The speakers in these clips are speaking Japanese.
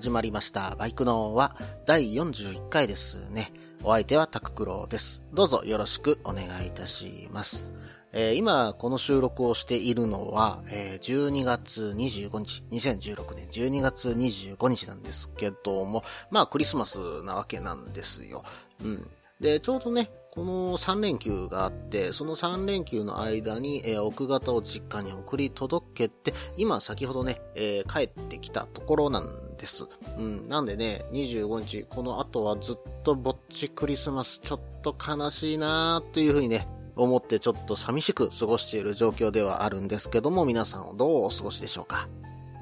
始まりました。バイクのは第41回ですね。お相手はタククロウです。どうぞよろしくお願いいたします。えー今、この収録をしているのは、えー12月25日、2016年12月25日なんですけども、まあクリスマスなわけなんですよ。うん。で、ちょうどね、この3連休があって、その3連休の間に、えー奥方を実家に送り届けて、今先ほどね、えー帰ってきたところなんです。うん。なんでね、25日、この後はずっとぼっちクリスマス、ちょっと悲しいなーっていうふうにね、思ってちょっと寂しく過ごしている状況ではあるんですけども、皆さんどうお過ごしでしょうか？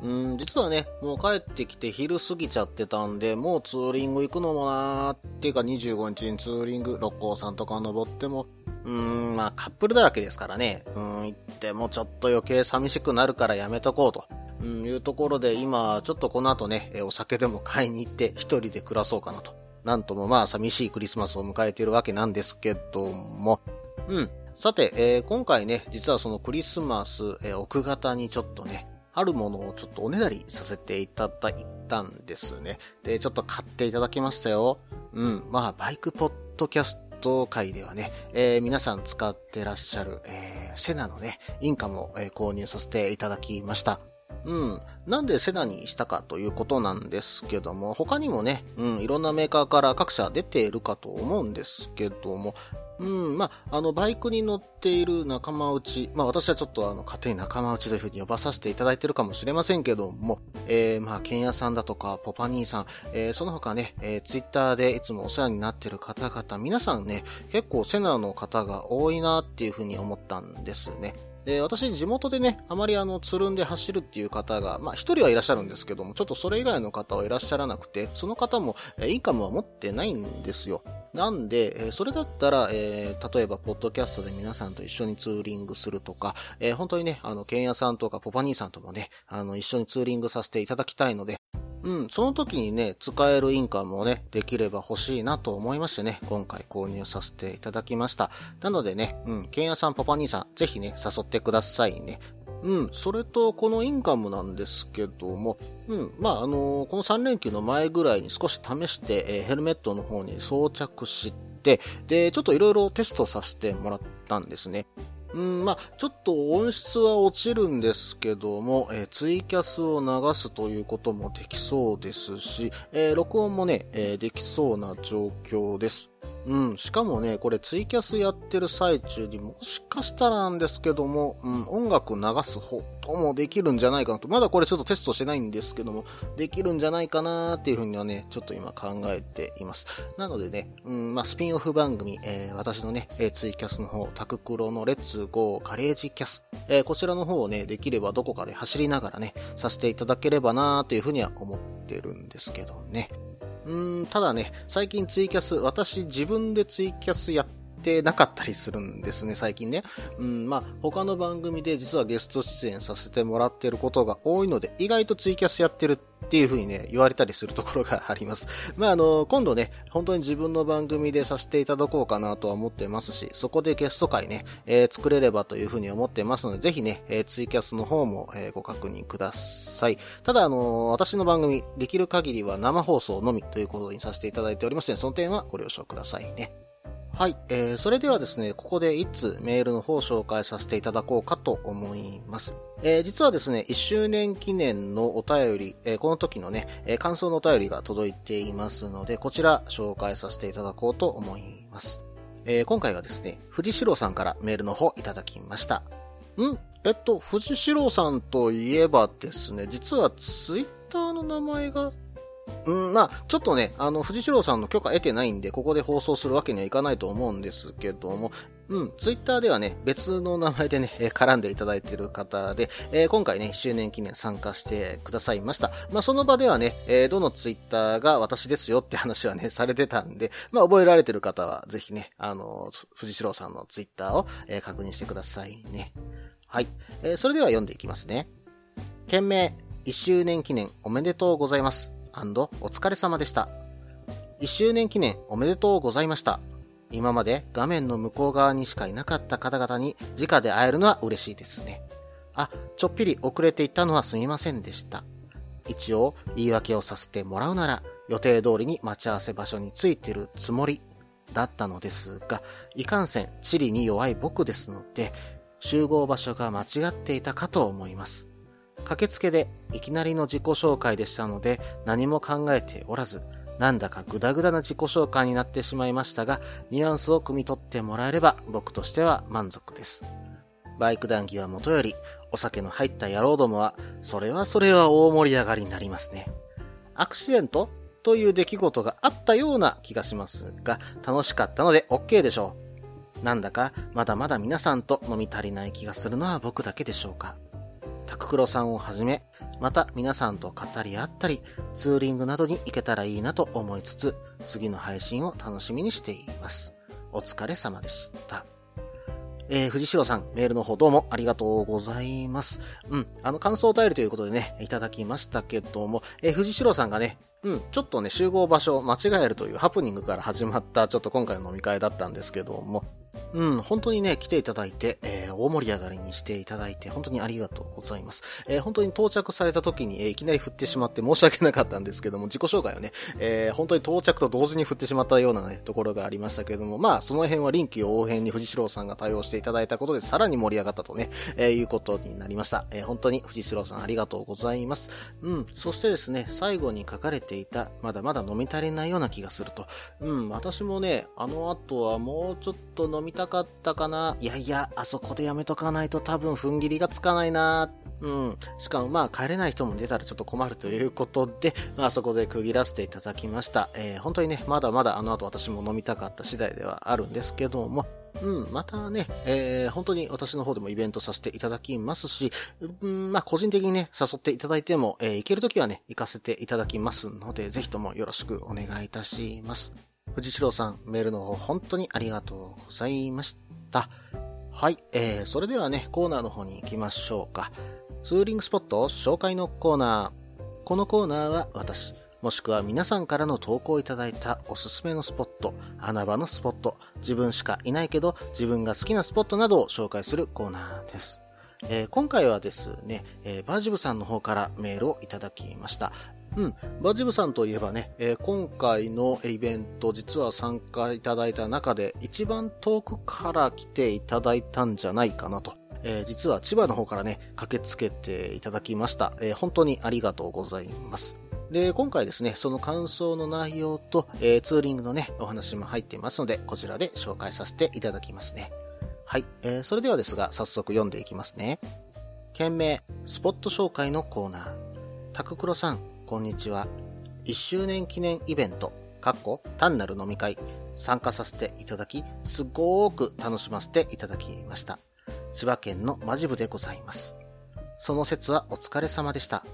うん、実はね、もう帰ってきて昼過ぎちゃってたんで、もうツーリング行くのもなーっていうか25日にツーリング、六甲山とか登っても、うん、まあカップルだらけですからね、うん、行ってもちょっと余計寂しくなるからやめとこうと。うん、いうところで今、ちょっとこの後ね、お酒でも買いに行って一人で暮らそうかなと。なんともまあ寂しいクリスマスを迎えているわけなんですけども、うん。さて、えー今回ね、実はそのクリスマス、えー奥方にちょっとね、あるものをちょっとおねだりさせていただいたんですね。で、ちょっと買っていただきましたよ。うん。まあ、バイクポッドキャストト界ではね、えー皆さん使ってらっしゃる、えーセナのね、インカも、えー購入させていただきました。うん。なんでセナにしたかということなんですけども、他にもね、うん、いろんなメーカーから各社出ているかと思うんですけども、うん、まあ、あの、バイクに乗っている仲間内、まあ、私はちょっとあの、勝手に仲間内というふうに呼ばさせていただいてるかもしれませんけども、えー、まあ、ケンヤさんだとか、ポパ兄さん、えー、その他ね、えー、ツイッターでいつもお世話になっている方々、皆さんね、結構セナの方が多いなっていうふうに思ったんですね。で、私、地元でね、あまりあの、つるんで走るっていう方が、まあ、一人はいらっしゃるんですけども、ちょっとそれ以外の方はいらっしゃらなくて、その方も、えインカムは持ってないんですよ。なんで、えそれだったら、えー例えば、ポッドキャストで皆さんと一緒にツーリングするとか、えー本当にね、あの、ケンヤさんとかポパ兄さんともね、あの、一緒にツーリングさせていただきたいので、うん、その時にね、使えるインカムをね、できれば欲しいなと思いましてね、今回購入させていただきました。なのでね、うん、ケンヤさん、パパ兄さん、ぜひね、誘ってくださいね。うん、それと、このインカムなんですけども、うん、まあ、あのこの3連休の前ぐらいに少し試して、えーヘルメットの方に装着して、で、ちょっといろいろテストさせてもらったんですね。うん、まあ、ちょっと音質は落ちるんですけども、えーツイキャスを流すということもできそうですし、えー録音もね、えーできそうな状況です。うん、しかもね、これツイキャスやってる最中にもしかしたらなんですけども、うん、音楽流す方ともできるんじゃないかなと。まだこれちょっとテストしてないんですけども、できるんじゃないかなっていうふうにはね、ちょっと今考えています。なのでね、うん、まあ、スピンオフ番組、えー私のね、えーツイキャスの方、タククロのレッツゴーガレージキャス、えーこちらの方をね、できればどこかで走りながらね、させていただければなというふうには思ってるんですけどね。うん、ただね、最近ツイキャス、私自分でツイキャスやっててなかったりするんですね、最近ね。うん、まあ、他の番組で実はゲスト出演させてもらってることが多いので、意外とツイキャスやってるっていう風にね、言われたりするところがあります。まあ、あの、今度ね、本当に自分の番組でさせていただこうかなとは思ってますし、そこでゲスト会ね、えー作れればという風に思ってますので、ぜひね、えーツイキャスの方も、えーご確認ください。ただ、あの私の番組、できる限りは生放送のみということにさせていただいておりますので、その点はご了承くださいね。はい、えー、それではですね、ここで一通メールの方を紹介させていただこうかと思います。えー、実はですね、1周年記念のお便り、えーこの時のね、えー感想のお便りが届いていますので、こちら紹介させていただこうと思います。えー今回はですね、藤代さんからメールの方いただきました。んえっと、藤代さんといえばですね、実はツイッターの名前がうん、まあ、ちょっとね、あの、藤代さんの許可得てないんで、ここで放送するわけにはいかないと思うんですけども、うん、ツイッターではね、別の名前でね、絡んでいただいている方で、えー、今回ね、周年記念参加してくださいました。まあ、その場ではね、えー、どのツイッターが私ですよって話はね、されてたんで、まあ、覚えられてる方は、ぜひね、あの、藤代さんのツイッターを、えー、確認してくださいね。はい。えー、それでは読んでいきますね。件名、1周年記念おめでとうございます。お疲れ様でした。1周年記念おめでとうございました。今まで画面の向こう側にしかいなかった方々に直で会えるのは嬉しいですね。あ、ちょっぴり遅れていったのはすみませんでした。一応言い訳をさせてもらうなら予定通りに待ち合わせ場所に着いてるつもりだったのですが、いかんせん地理に弱い僕ですので、集合場所が間違っていたかと思います。駆けつけでいきなりの自己紹介でしたので何も考えておらず、なんだかグダグダな自己紹介になってしまいましたが、ニュアンスを汲み取ってもらえれば僕としては満足です。バイク談義はもとより、お酒の入った野郎どもは、それはそれは大盛り上がりになりますね。アクシデントという出来事があったような気がしますが、楽しかったので OK でしょう。なんだか、まだまだ皆さんと飲み足りない気がするのは僕だけでしょうか。タククロさんをはじめ、また皆さんと語り合ったり、ツーリングなどに行けたらいいなと思いつつ、次の配信を楽しみにしています。お疲れ様でした。えー、藤代さん、メールの方どうもありがとうございます。うん、あの、感想を便りということでね、いただきましたけども、えー、藤代さんがね、うん、ちょっとね、集合場所を間違えるというハプニングから始まった、ちょっと今回の飲み会だったんですけども、うん、本当にね、来ていただいて、えー、大盛り上がりにしていただいて、本当にありがとうございます。えー、本当に到着された時に、えー、いきなり振ってしまって申し訳なかったんですけども、自己紹介をね、え、本当に到着と同時に振ってしまったようなね、ところがありましたけども、まあ、その辺は臨機応変に藤代さんが対応していただいたことで、さらに盛り上がったとね、え、いうことになりました。え、本当に藤代さんありがとうございます。うん、そしてですね、最後に書かれていた、まだまだ飲み足りないような気がすると。うん、私もね、あの後はもうちょっと飲みたかったかな。いやいや、あそこでやめとかないと多分踏ん切りがつかないな。うん。しかもまあ帰れない人も出たらちょっと困るということで、まあそこで区切らせていただきました。えー、本当にね、まだまだあの後私も飲みたかった次第ではあるんですけども、うん、またね、えー、本当に私の方でもイベントさせていただきますし、うん、まあ、個人的にね、誘っていただいても、えー、行けるときはね、行かせていただきますので、ぜひともよろしくお願いいたします。藤代さん、メールの方本当にありがとうございました。はい、えー、それではね、コーナーの方に行きましょうか。ツーリングスポット紹介のコーナー。このコーナーは私、もしくは皆さんからの投稿いただいたおすすめのスポット、穴場のスポット、自分しかいないけど自分が好きなスポットなどを紹介するコーナーです。えー、今回はですね、えー、バージブさんの方からメールをいただきました。うん。バジブさんといえばね、えー、今回のイベント、実は参加いただいた中で、一番遠くから来ていただいたんじゃないかなと。えー、実は千葉の方からね、駆けつけていただきました。えー、本当にありがとうございます。で、今回ですね、その感想の内容と、え、ツーリングのね、お話も入っていますので、こちらで紹介させていただきますね。はい、え、それではですが、早速読んでいきますね。件名、スポット紹介のコーナー。タククロさん、こんにちは。1周年記念イベント、かっこ単なる飲み会、参加させていただき、すごーく楽しませていただきました。千葉県のマジ部でございます。その説はお疲れ様でした。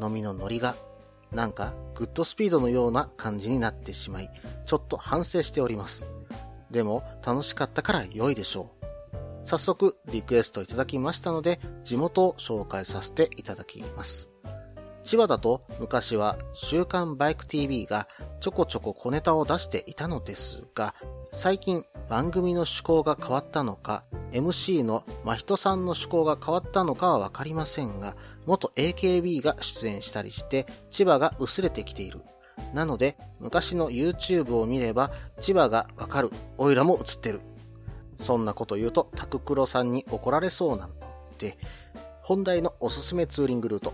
飲みのノリがなんかグッドスピードのような感じになってしまい、ちょっと反省しております。でも楽しかったから良いでしょう。早速リクエストいただきましたので、地元を紹介させていただきます。千葉だと昔は週刊バイク TV がちょこちょこ小ネタを出していたのですが、最近番組の趣向が変わったのか、MC の真人さんの趣向が変わったのかはわかりませんが、元 AKB が出演したりして、千葉が薄れてきている。なので、昔の YouTube を見れば、千葉がわかる。オイラも映ってる。そんなこと言うと、タククロさんに怒られそうなので、本題のおすすめツーリングルート。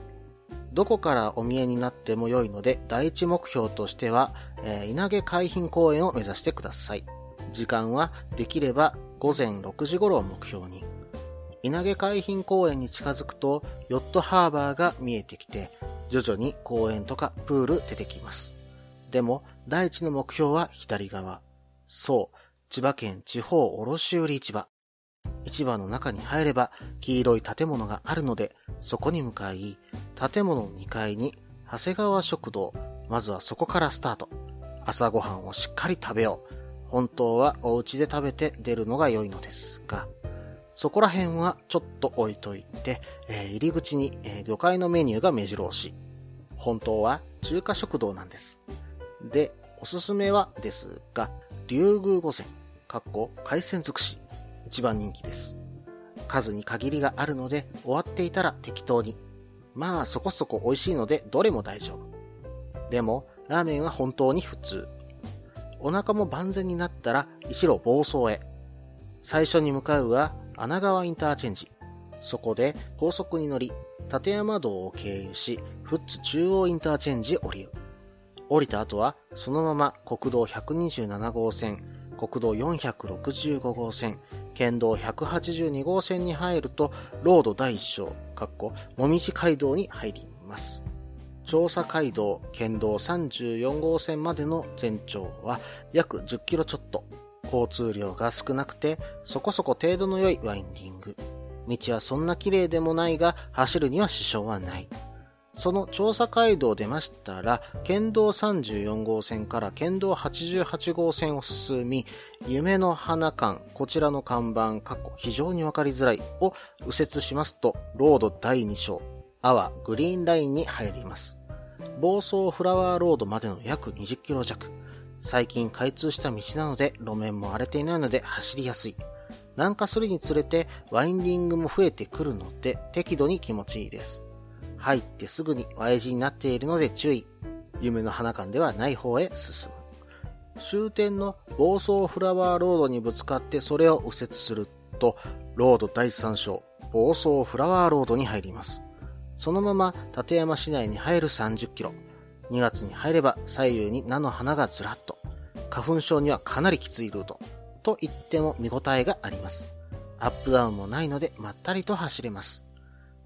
どこからお見えになっても良いので、第一目標としては、えー、稲毛海浜公園を目指してください。時間はできれば午前6時頃を目標に。稲毛海浜公園に近づくとヨットハーバーが見えてきて、徐々に公園とかプール出てきます。でも、第一の目標は左側。そう、千葉県地方卸売市場。市場の中に入れば黄色い建物があるので、そこに向かい、建物の2階に長谷川食堂、まずはそこからスタート。朝ごはんをしっかり食べよう。本当はお家で食べて出るのが良いのですが、そこら辺はちょっと置いといて、えー、入り口に、えー、魚介のメニューが目白押し。本当は中華食堂なんです。で、おすすめはですが、竜宮御膳、かっこ海鮮尽くし、一番人気です。数に限りがあるので、終わっていたら適当に。まあそこそこ美味しいので、どれも大丈夫。でも、ラーメンは本当に普通。お腹も万全になったら、一路暴走へ。最初に向かうは、穴川インターチェンジ。そこで高速に乗り、立山道を経由し、富津中央インターチェンジ降りる。降りた後は、そのまま国道127号線、国道465号線、県道182号線に入ると、ロード第一章、かっこ、もみじ街道に入ります。調査街道、県道34号線までの全長は約10キロちょっと。交通量が少なくて、そこそこ程度の良いワインディング。道はそんな綺麗でもないが、走るには支障はない。その調査街道を出ましたら、県道34号線から県道88号線を進み、夢の花館、こちらの看板、過去非常にわかりづらいを右折しますと、ロード第2章、アワグリーンラインに入ります。房総フラワーロードまでの約20キロ弱。最近開通した道なので路面も荒れていないので走りやすい。南下するにつれてワインディングも増えてくるので適度に気持ちいいです。入ってすぐに Y 字になっているので注意。夢の花館ではない方へ進む。終点の房総フラワーロードにぶつかってそれを右折すると、ロード第3章、房総フラワーロードに入ります。そのまま立山市内に入る30キロ。2月に入れば左右に菜の花がずらっと。花粉症にはかなりきついルート。と言っても見応えがあります。アップダウンもないのでまったりと走れます。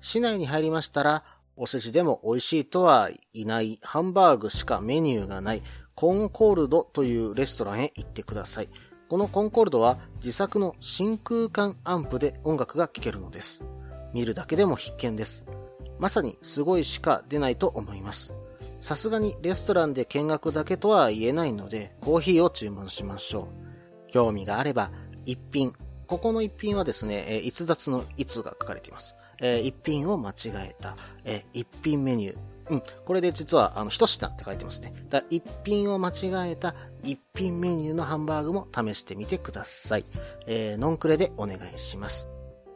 市内に入りましたら、お寿司でも美味しいとはいないハンバーグしかメニューがないコンコールドというレストランへ行ってください。このコンコールドは自作の真空管アンプで音楽が聴けるのです。見るだけでも必見です。まさにすごいしか出ないと思います。さすがにレストランで見学だけとは言えないので、コーヒーを注文しましょう。興味があれば、一品。ここの一品はですね、逸脱のいつが書かれています。え一品を間違えた、え一品メニュー。うん、これで実は、あの、一品って書いてますね。だ一品を間違えた一品メニューのハンバーグも試してみてください。えー、ノンクレでお願いします。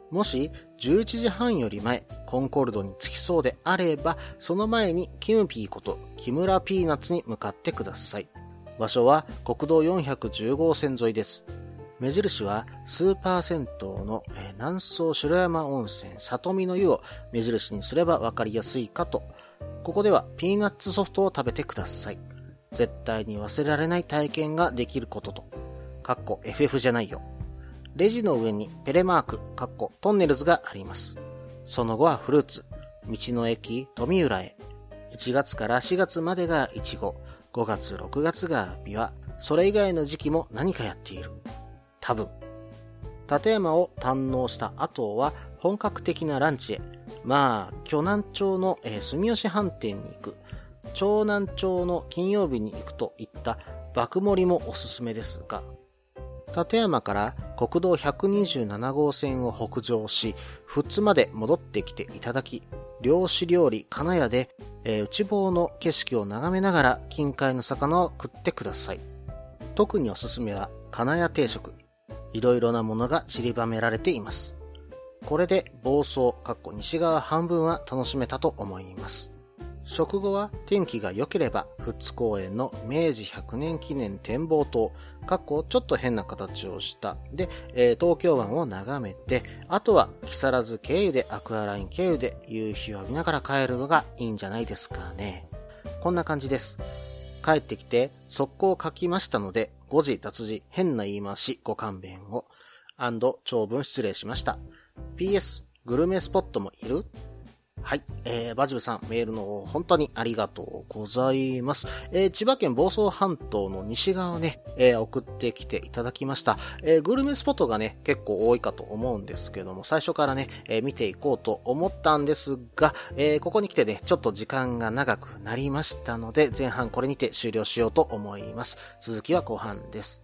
もし、11時半より前、コンコルドに着きそうであれば、その前にキムピーこと木村ピーナッツに向かってください。場所は国道410号線沿いです。目印はスーパー銭湯の、南総城山温泉里見の湯を目印にすればわかりやすいかと。ここではピーナッツソフトを食べてください。絶対に忘れられない体験ができることと。かっこ FF じゃないよ。レジの上にペレマーク、カッコトンネルズがあります。その後はフルーツ、道の駅富浦へ。1月から4月までがイチゴ、5月6月がビワ、それ以外の時期も何かやっている。多分。立山を堪能した後は本格的なランチへ。まあ、巨南町の、えー、住吉飯店に行く。長南町の金曜日に行くといった爆盛りもおすすめですが、立山から国道127号線を北上し、富津まで戻ってきていただき、漁師料理金谷で、えー、内房の景色を眺めながら近海の魚を食ってください。特におすすめは金谷定食。いろいろなものが散りばめられています。これで房総、かっこ西側半分は楽しめたと思います。食後は天気が良ければ、富津公園の明治100年記念展望塔、かっこちょっと変な形をした。で、え、東京湾を眺めて、あとは木更津経由でアクアライン経由で夕日を見ながら帰るのがいいんじゃないですかね。こんな感じです。帰ってきて速攻書きましたので、誤字脱字変な言い回しご勘弁を。長文失礼しました。PS、グルメスポットもいる？はい。えー、バジブさん、メールの本当にありがとうございます。えー、千葉県房総半島の西側をね、えー、送ってきていただきました。えー、グルメスポットがね、結構多いかと思うんですけども、最初からね、えー、見ていこうと思ったんですが、えー、ここに来てね、ちょっと時間が長くなりましたので、前半これにて終了しようと思います。続きは後半です。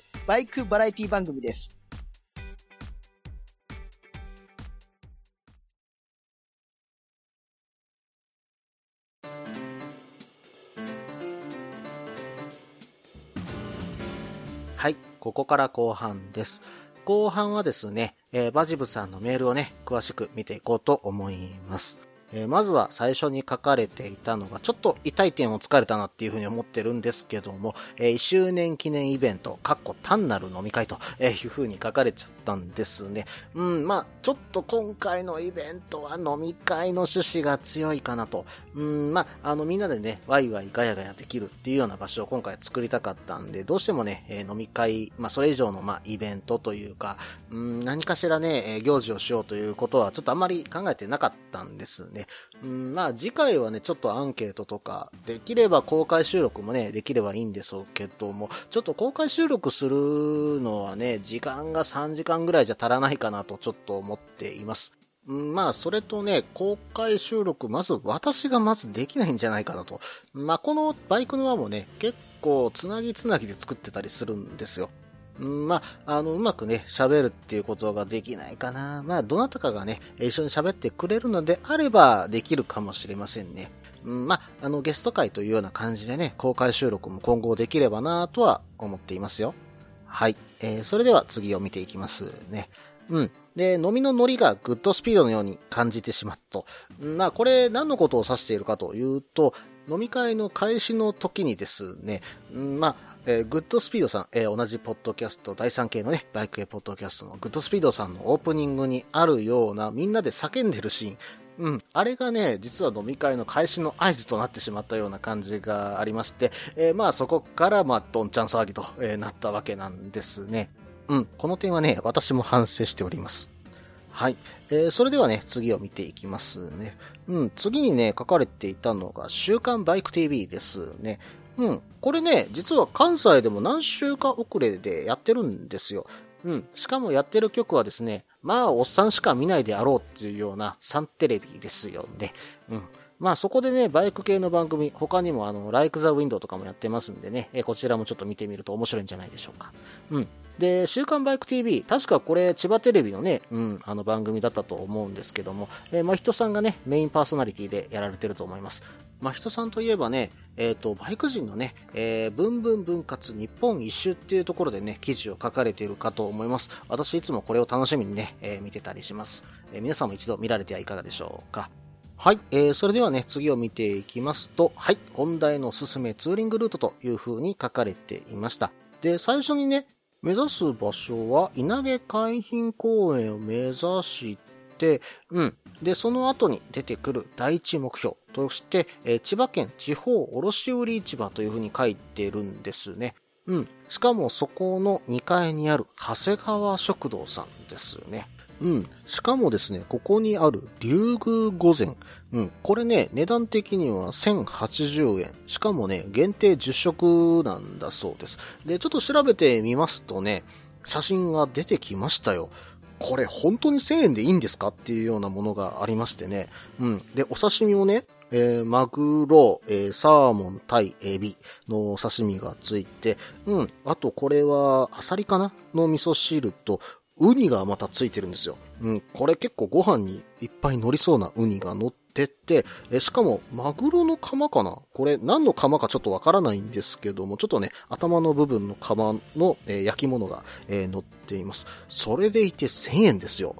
バイクバラエティ番組です。はい、ここから後半です。後半はですね、えー、バジブさんのメールをね、詳しく見ていこうと思います。えー、まずは最初に書かれていたのが、ちょっと痛い点を疲れたなっていうふうに思ってるんですけども、えー、1周年記念イベント、かっこ単なる飲み会というふうに書かれちゃったんですね。うん、まあちょっと今回のイベントは飲み会の趣旨が強いかなと。うん、まああのみんなでね、ワイワイガヤガヤできるっていうような場所を今回作りたかったんで、どうしてもね、えー、飲み会、まあそれ以上のまあイベントというか、うん、何かしらね、行事をしようということはちょっとあんまり考えてなかったんですね。うん、まあ次回はね、ちょっとアンケートとか、できれば公開収録もね、できればいいんでしょうけども、ちょっと公開収録するのはね、時間が3時間ぐらいじゃ足らないかなとちょっと思っています。まあ、それとね、公開収録、まず私がまずできないんじゃないかなと。まあ、このバイクの輪もね、結構つなぎつなぎで作ってたりするんですよ。まあ、あの、うまくね、喋るっていうことができないかな。まあ、どなたかがね、一緒に喋ってくれるのであればできるかもしれませんね。まあ、あの、ゲスト会というような感じでね、公開収録も今後できればなとは思っていますよ。はい。えー、それでは次を見ていきますね。うん。で、飲みのノリがグッドスピードのように感じてしまったと。まあ、これ何のことを指しているかというと、飲み会の開始の時にですね、まあ、えー、グッドスピードさん、えー、同じポッドキャスト、第3系のね、バイク系ポッドキャストのグッドスピードさんのオープニングにあるような、みんなで叫んでるシーン。うん。あれがね、実は飲み会の開始の合図となってしまったような感じがありまして、えー、まあそこから、まあ、どんちゃん騒ぎと、え、なったわけなんですね。うん。この点はね、私も反省しております。はい。えー、それではね、次を見ていきますね。うん。次にね、書かれていたのが、週刊バイク TV ですね。うん。これね、実は関西でも何週か遅れでやってるんですよ。うん。しかもやってる曲はですね、まあ、おっさんしか見ないであろうっていうようなサンテレビですよね。うん。まあそこでね、バイク系の番組、他にもあの、Like the Window とかもやってますんでね、えこちらもちょっと見てみると面白いんじゃないでしょうか。うん。で、週刊バイク TV、確かこれ千葉テレビのね、うん、あの番組だったと思うんですけども、えー、まひとさんがね、メインパーソナリティでやられてると思います。まひとさんといえばね、えっ、ー、と、バイク人のね、えー、ブンブン分割日本一周っていうところでね、記事を書かれているかと思います。私いつもこれを楽しみにね、えー、見てたりします、えー。皆さんも一度見られてはいかがでしょうか。はい、えー、それではね、次を見ていきますと、はい、本題のおすすめツーリングルートという風に書かれていました。で、最初にね、目指す場所は稲毛海浜公園を目指して、うん。で、その後に出てくる第一目標として、えー、千葉県地方卸売市場というふうに書いてるんですね。うん。しかもそこの2階にある長谷川食堂さんですね。うん。しかもですね、ここにある竜宮御前。うん。これね、値段的には1080円。しかもね、限定10食なんだそうです。で、ちょっと調べてみますとね、写真が出てきましたよ。これ本当に1000円でいいんですかっていうようなものがありましてね。うん。で、お刺身をね、えー、マグロ、えー、サーモン、タイ、エビの刺身がついて、うん。あとこれは、アサリかな？の味噌汁と、ウニがまたついてるんですよ。うん、これ結構ご飯にいっぱい乗りそうなウニが乗ってて、えしかも、マグロの釜かな？これ何の釜かちょっとわからないんですけども、ちょっとね、頭の部分の釜の、え焼き物が、えー乗っています。それでいて1000円ですよ。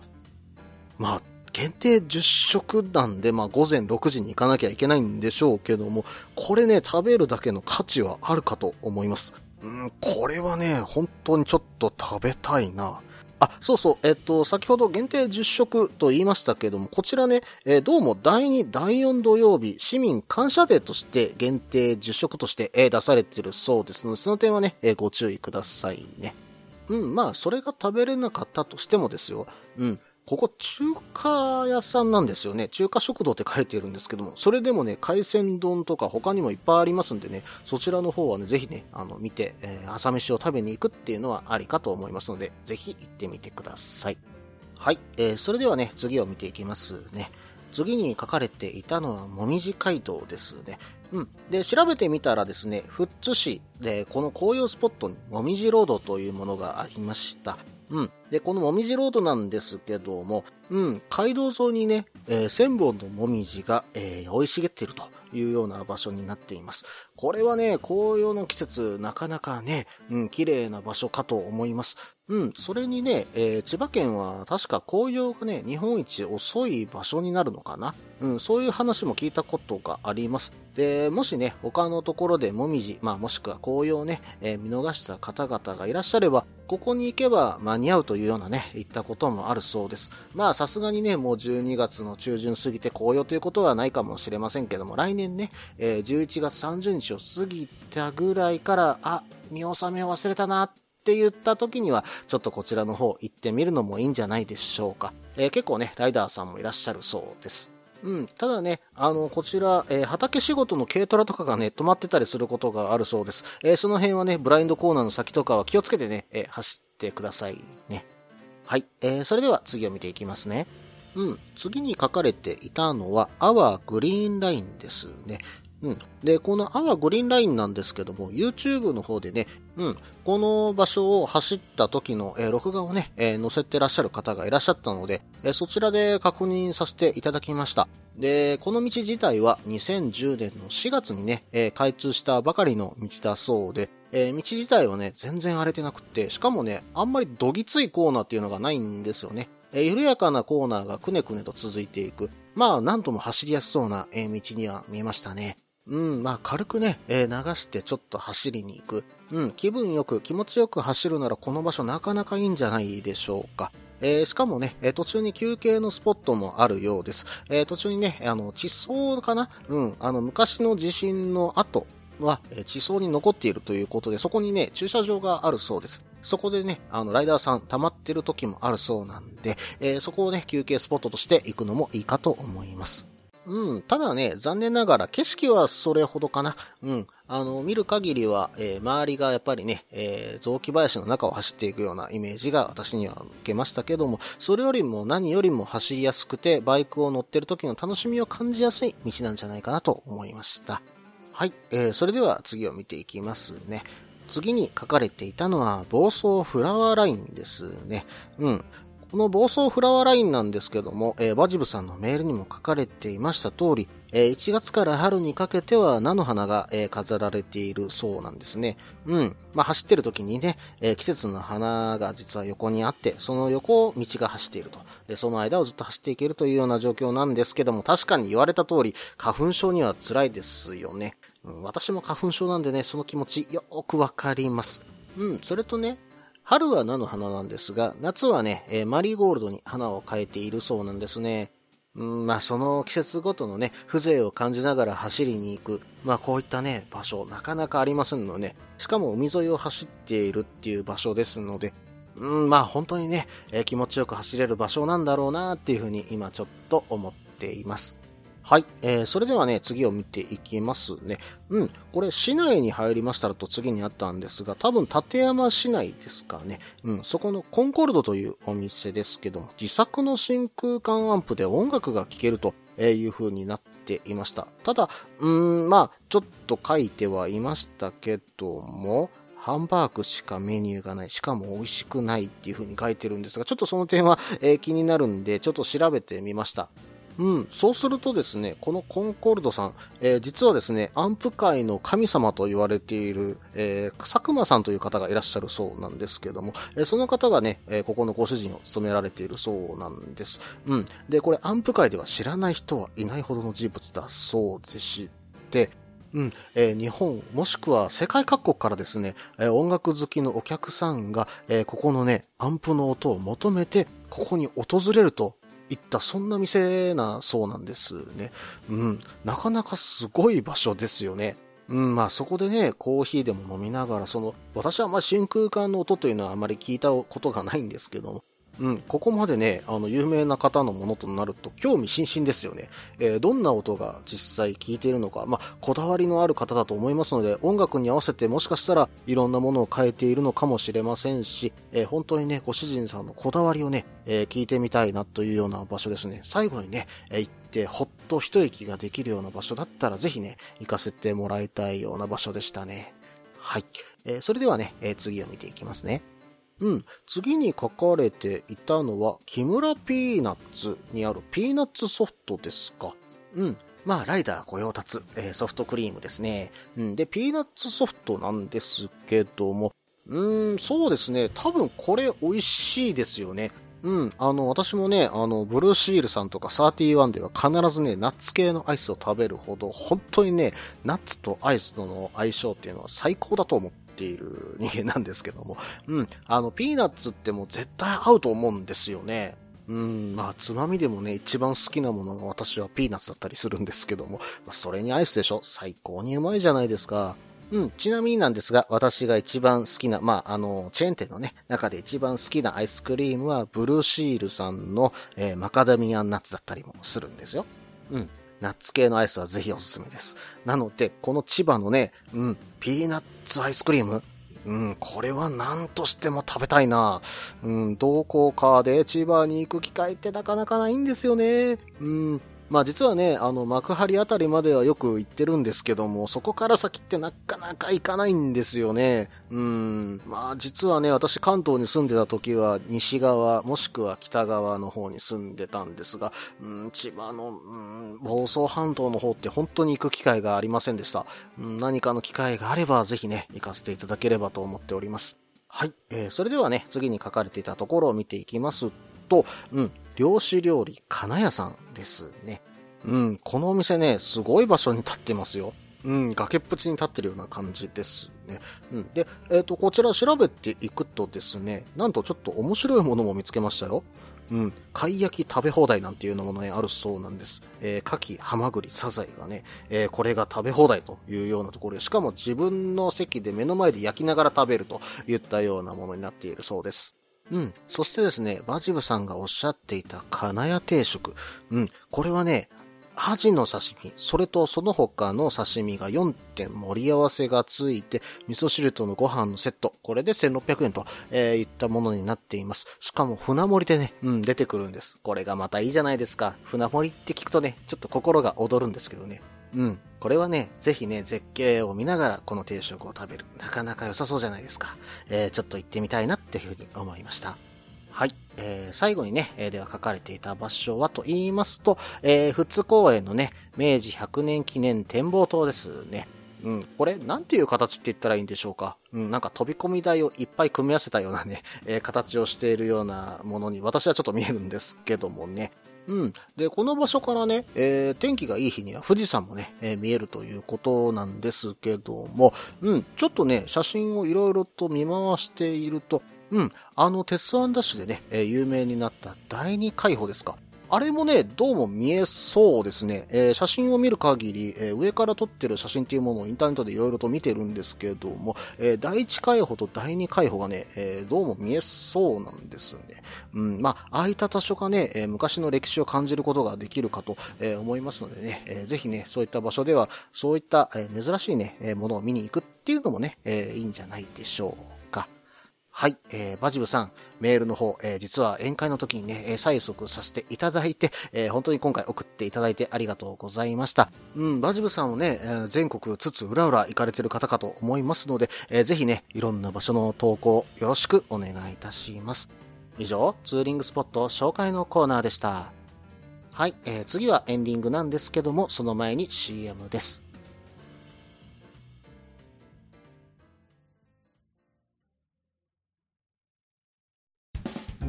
まあ、限定10食なんで、まあ午前6時に行かなきゃいけないんでしょうけども、これね、食べるだけの価値はあるかと思います。うん、これはね、本当にちょっと食べたいな。あ、そうそう、えっと、先ほど限定10食と言いましたけども、こちらね、えーどうも第2、第4土曜日、市民感謝デーとして限定10食として、えー出されてるそうですので、その点はね、えーご注意くださいね。うん、まあ、それが食べれなかったとしてもですよ。うん。ここ中華屋さんなんですよね。中華食堂って書いてるんですけども、それでもね、海鮮丼とか他にもいっぱいありますんでね、そちらの方はね、ぜひね、あの、見て、えー朝飯を食べに行くっていうのはありかと思いますので、ぜひ行ってみてください。はい、えーそれではね、次を見ていきますね。次に書かれていたのは、もみじ街道ですね。うん。で、調べてみたらですね、富津市で、この紅葉スポットに、もみじロードというものがありました。うん。で、このもみじロードなんですけども、うん、街道沿いにね、えー千本のもみじが、えー生い茂っているというような場所になっています。これはね、紅葉の季節、なかなかね、うん、綺麗な場所かと思います。うん、それにね、えー千葉県は確か紅葉がね、日本一遅い場所になるのかなうん、そういう話も聞いたことがあります。で、もしね、他のところでもみじ、まあもしくは紅葉をね、えー見逃した方々がいらっしゃれば、ここに行けば間に合うというようなね、言ったこともあるそうです。まあさすがにね、もう12月の中旬過ぎて紅葉ということはないかもしれませんけども、来年ね、えー11月30日を過ぎたぐらいから、あ、見納めを忘れたなって言った時には、ちょっとこちらの方行ってみるのもいいんじゃないでしょうか。えー結構ね、ライダーさんもいらっしゃるそうです。うん。ただね、あの、こちら、えー畑仕事の軽トラとかがね、止まってたりすることがあるそうです。えーその辺はね、ブラインドコーナーの先とかは気をつけてね、えー走ってくださいね。はい。えーそれでは次を見ていきますね。うん。次に書かれていたのは、アワーグリーンラインですね。うん。で、このアワーグリーンラインなんですけども、YouTube の方でね、うん、この場所を走った時の、えー録画をね、えー載せてらっしゃる方がいらっしゃったので、えーそちらで確認させていただきました。で、この道自体は2010年の4月にね、え開通したばかりの道だそうで、え道自体はね、全然荒れてなくって、しかもね、あんまりどぎついコーナーっていうのがないんですよね。え緩やかなコーナーがくねくねと続いていく。まあ、なんとも走りやすそうな、道には見えましたね。うん、まあ軽くね、えー流してちょっと走りに行く。うん、気分よく気持ちよく走るならこの場所なかなかいいんじゃないでしょうか。えーしかもね、えー途中に休憩のスポットもあるようです。えー途中にね、あの、地層かな？うん、あの、昔の地震の後は、えー地層に残っているということで、そこにね、駐車場があるそうです。そこでね、あの、ライダーさん溜まってる時もあるそうなんで、えーそこをね、休憩スポットとして行くのもいいかと思います。うん、ただね、残念ながら景色はそれほどかな。うん、あの、見る限りは、えー周りがやっぱりね、えー雑木林の中を走っていくようなイメージが私には受けましたけども、それよりも何よりも走りやすくて、バイクを乗ってる時の楽しみを感じやすい道なんじゃないかなと思いました。はい、えーそれでは次を見ていきますね。次に書かれていたのは、暴走フラワーラインですね。うん。この暴走フラワーラインなんですけども、えーバジブさんのメールにも書かれていました通り、えー1月から春にかけては菜の花が、えー飾られているそうなんですね。うん。まあ、走ってる時にね、えー季節の花が実は横にあって、その横を道が走っていると。で、その間をずっと走っていけるというような状況なんですけども、確かに言われた通り、花粉症には辛いですよね。うん、私も花粉症なんでね、その気持ちよくわかります。うん、それとね、春は菜の花なんですが、夏はね、えーマリーゴールドに花を変えているそうなんですね。うん、まあその季節ごとのね、風情を感じながら走りに行く。まあこういったね、場所、なかなかありませんので、しかも海沿いを走っているっていう場所ですので、うん、まあ本当にね、えー気持ちよく走れる場所なんだろうなっていうふうに今ちょっと思っています。はい。えー、それではね、次を見ていきますね。うん。これ、市内に入りましたらと次にあったんですが、多分、立山市内ですかね。うん。そこのコンコルドというお店ですけども、自作の真空管アンプで音楽が聴けるとえいう風になっていました。ただ、うーん、まあ、ちょっと書いてはいましたけども、ハンバーグしかメニューがない、しかも美味しくないっていう風に書いてるんですが、ちょっとその点は、えー気になるんで、ちょっと調べてみました。うん、そうするとですね、このコンコルドさん、えー実はですね、アンプ界の神様と言われている、えー佐久間さんという方がいらっしゃるそうなんですけども、えーその方がね、えーここのご主人を務められているそうなんです。うん。で、これアンプ界では知らない人はいないほどの人物だそうでして、うん、えー日本、もしくは世界各国からですね、えー音楽好きのお客さんが、えーここのね、アンプの音を求めて、ここに訪れると行った、そんな店なそうなんですね。うん、なかなかすごい場所ですよね。うん、まあそこでね、コーヒーでも飲みながら、その、私はまあ真空管の音というのはあまり聞いたことがないんですけども、うん、ここまでね、あの、有名な方のものとなると、興味津々ですよね。えーどんな音が実際聞いているのか、まあ、こだわりのある方だと思いますので、音楽に合わせてもしかしたらいろんなものを変えているのかもしれませんし、えー本当にね、ご主人さんのこだわりをね、えー聞いてみたいなというような場所ですね。最後にね、え行ってほっと一息ができるような場所だったら、ぜひね、行かせてもらいたいような場所でしたね。はい。えそれではね、え次を見ていきますね。うん。次に書かれていたのは、木村ピーナッツにあるピーナッツソフトですか。うん。まあ、ライダー御用達、えーソフトクリームですね。うん。で、ピーナッツソフトなんですけども、うーん、そうですね。多分これ美味しいですよね。うん。あの、私もね、あの、ブルーシールさんとか31では必ずね、ナッツ系のアイスを食べるほど、本当にね、ナッツとアイスとの相性っていうのは最高だと思っている人間なんですけども。うん。あの、ピーナッツってもう絶対合うと思うんですよね。うん、まあ、つまみでもね、一番好きなものが私はピーナッツだったりするんですけども、まあ、それにアイスでしょ最高にうまいじゃないですか。うん、ちなみになんですが、私が一番好きな、まあ、あの、チェーン店のね、中で一番好きなアイスクリームは、ブルーシールさんの、えーマカダミアンナッツだったりもするんですよ。うん。ナッツ系のアイスはぜひおすすめです。なので、この千葉のね、うん、ピーナッツアイスクリーム、うん、これは何としても食べたいな。うん、どこかで千葉に行く機会ってなかなかないんですよね。うん。まあ実はね、あの、幕張あたりまではよく行ってるんですけども、そこから先ってなかなか行かないんですよね。うん。まあ実はね、私関東に住んでた時は西側、もしくは北側の方に住んでたんですが、うん、千葉の、うん、房総半島の方って本当に行く機会がありませんでした。うん、何かの機会があればぜひね、行かせていただければと思っております。はい。えーそれではね、次に書かれていたところを見ていきますと、うん、漁師料理、金谷さんですね。うん、このお店ね、すごい場所に立ってますよ。うん、崖っぷちに立ってるような感じですね。うん。で、えっ、と、こちら調べていくとですね、なんとちょっと面白いものも見つけましたよ。うん。貝焼き食べ放題なんていうのもね、あるそうなんです。えー、牡蠣、ハマグリ、サザエがね、えーこれが食べ放題というようなところで、しかも自分の席で目の前で焼きながら食べるといったようなものになっているそうです。うん。そしてですね、バジブさんがおっしゃっていた金谷定食。うん。これはね、アジの刺身、それとその他の刺身が4点盛り合わせがついて、味噌汁とのご飯のセット、これで1600円と、えーいったものになっています。しかも船盛りでね、うん、出てくるんです。これがまたいいじゃないですか。船盛りって聞くとね、ちょっと心が躍るんですけどね。うん。これはね、ぜひね、絶景を見ながらこの定食を食べる。なかなか良さそうじゃないですか。えーちょっと行ってみたいなっていうふうに思いました。はい。えー最後にね、えーでは書かれていた場所はと言いますと、えー、富津公園のね、明治100年記念展望塔ですね。うん。これ、なんていう形って言ったらいいんでしょうか。うん。なんか飛び込み台をいっぱい組み合わせたようなね、えー形をしているようなものに、私はちょっと見えるんですけどもね。うん。で、この場所からね、えー天気がいい日には富士山もね、えー見えるということなんですけども、うん。ちょっとね、写真をいろいろと見回していると、うん。あの、鉄腕ダッシュでね、えー有名になった第二海保ですか。あれもね、どうも見えそうですね。えー写真を見る限り、えー上から撮ってる写真っていうものをインターネットでいろいろと見てるんですけども、えー第一海保と第二海保がね、えどうも見えそうなんですね。うん、まあ、ああいった場所がね、え昔の歴史を感じることができるかと、え思いますのでね、えーぜひね、そういった場所では、そういった、え珍しいね、えものを見に行くっていうのもね、えいいんじゃないでしょう。はい、えー、バジブさん、メールの方、えー、実は宴会の時にね、えー、催促させていただいて、えー、本当に今回送っていただいてありがとうございました。うん、バジブさんもね、えー、全国つつ裏裏行かれてる方かと思いますので、えー、ぜひね、いろんな場所の投稿よろしくお願いいたします。以上、ツーリングスポット紹介のコーナーでした。はい、えー、次はエンディングなんですけども、その前に CM です。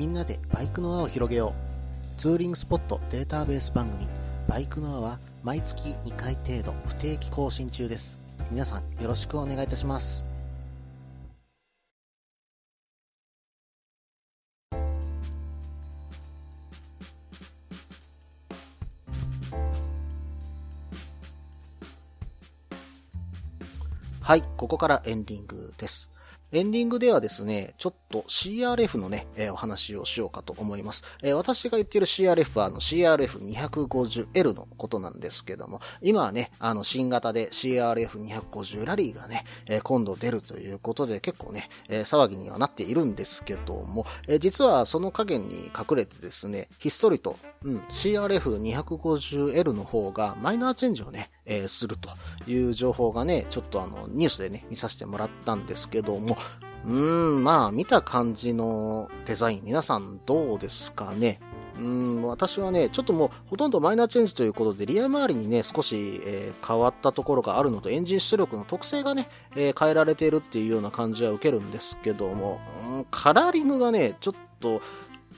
みんなでバイクの輪を広げよう。ツーリングスポットデータベース番組、バイクの輪は毎月2回程度不定期更新中です。皆さんよろしくお願いいたします。はい、ここからエンディングです。エンディングではですね、ちょっと CRF のね、えーお話をしようかと思います。えー私が言っている CRF はあの CRF250L のことなんですけども、今はね、あの新型で CRF250 ラリーがね、えー今度出るということで結構ね、え騒ぎにはなっているんですけども、え実はその影に隠れてですね、ひっそりと、うん、CRF250L の方がマイナーチェンジをね、えーするという情報がね、ちょっとあの、ニュースでね、見させてもらったんですけども、うーん、まあ、見た感じのデザイン、皆さんどうですかね。うーん、私はね、ちょっともう、ほとんどマイナーチェンジということで、リア周りにね、少し、えー変わったところがあるのと、エンジン出力の特性がね、えー変えられているっていうような感じは受けるんですけども、うんカラーリングがね、ちょっと、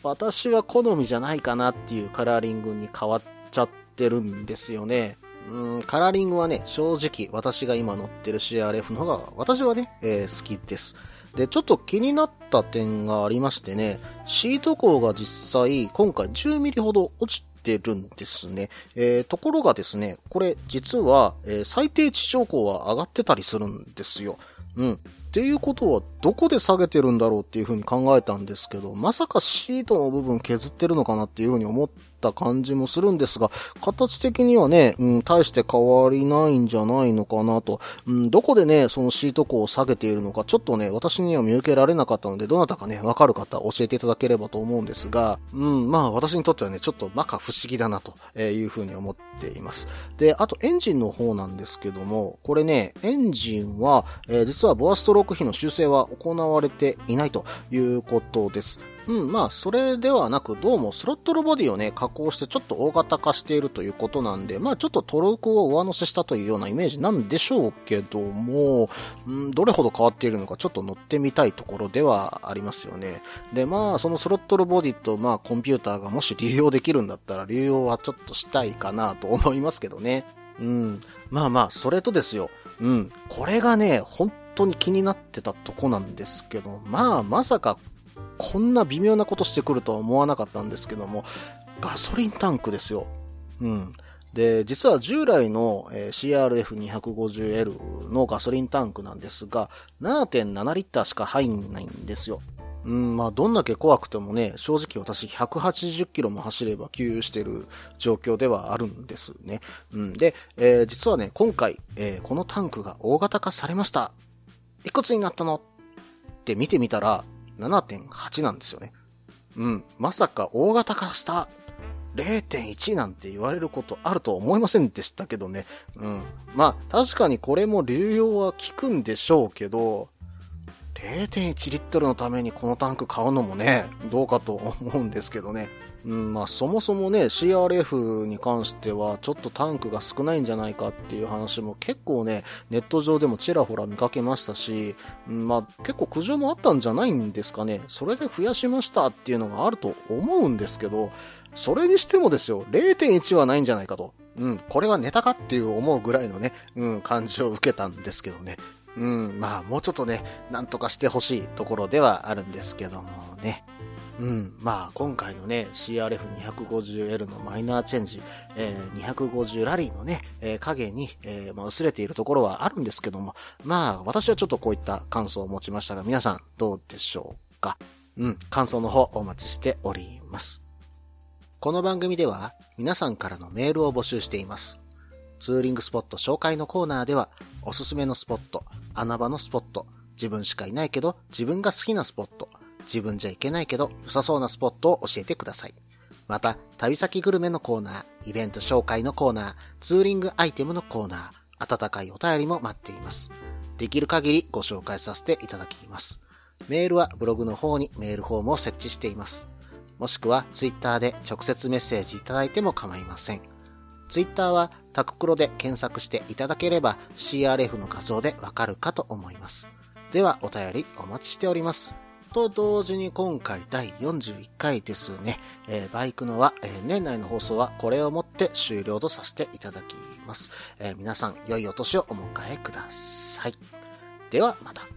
私は好みじゃないかなっていうカラーリングに変わっちゃってるんですよね。うん、カラーリングはね、正直私が今乗ってる CRF の方が私はね、えー好きです。で、ちょっと気になった点がありましてね、シート高が実際今回10ミリほど落ちてるんですね。えーところがですね、これ実は、えー最低地上高は上がってたりするんですよ。うん。っていうことは、どこで下げてるんだろうっていうふうに考えたんですけど、まさかシートの部分削ってるのかなっていうふうに思った感じもするんですが、形的にはね、うん、大して変わりないんじゃないのかなと。うん、どこでね、そのシート高を下げているのか、ちょっとね、私には見受けられなかったので、どなたかね、わかる方教えていただければと思うんですが、うん、まあ私にとってはね、ちょっとまか不思議だなというふうに思っています。で、あとエンジンの方なんですけども、これね、エンジンは、えー実はボアストローク比の修正は行われていないということです。うん、まあ、それではなく、どうもスロットルボディをね、加工してちょっと大型化しているということなんで、まあ、ちょっとトルクを上乗せしたというようなイメージなんでしょうけども、うん、どれほど変わっているのかちょっと乗ってみたいところではありますよね。で、まあ、そのスロットルボディと、まあ、コンピューターがもし流用できるんだったら、流用はちょっとしたいかなと思いますけどね。うん。まあまあ、それとですよ。うん。これがね、本当に気になってたとこなんですけど、まあ、まさか、こんな微妙なことしてくるとは思わなかったんですけども、ガソリンタンクですよ。うん。で、実は従来の、え CRF250L のガソリンタンクなんですが、7.7リッターしか入んないんですよ。うん、まあ、どんだけ怖くてもね、正直私180キロも走れば給油してる状況ではあるんですね。うん、で、えー実はね、今回、えーこのタンクが大型化されました。いくつになったの？って見てみたら、7.8なんですよね。うん、まさか大型化した0.1なんて言われることあるとは思いませんでしたけどね。うん。まあ、確かにこれも流用は効くんでしょうけど、0.1リットルのためにこのタンク買うのもね、どうかと思うんですけどね。うん、まあそもそもね、CRF に関してはちょっとタンクが少ないんじゃないかっていう話も結構ね、ネット上でもちらほら見かけましたし、うんまあ結構苦情もあったんじゃないんですかね。それで増やしましたっていうのがあると思うんですけど、それにしてもですよ、0.1はないんじゃないかと。うん、これはネタかっていう思うぐらいのね、うん、感じを受けたんですけどね。うん、まあ、もうちょっとね、なんとかしてほしいところではあるんですけどもね。うん、まあ、今回のね、CRF250L のマイナーチェンジ、えー250ラリーのね、えー影に、えーまあ、薄れているところはあるんですけども、まあ、私はちょっとこういった感想を持ちましたが、皆さんどうでしょうか？うん、感想の方お待ちしております。この番組では皆さんからのメールを募集しています。ツーリングスポット紹介のコーナーでは、おすすめのスポット、穴場のスポット、自分しかいないけど自分が好きなスポット、自分じゃいけないけど良さそうなスポットを教えてください。また、旅先グルメのコーナー、イベント紹介のコーナー、ツーリングアイテムのコーナー、温かいお便りも待っています。できる限りご紹介させていただきます。メールはブログの方にメールフォームを設置しています。もしくはツイッターで直接メッセージいただいても構いません。ツイッターはタククロで検索していただければ CRF の画像でわかるかと思います。ではお便りお待ちしております。と同時に今回第41回ですね、えーバイクのは、えー年内の放送はこれをもって終了とさせていただきます。えー皆さん良いお年をお迎えください。ではまた。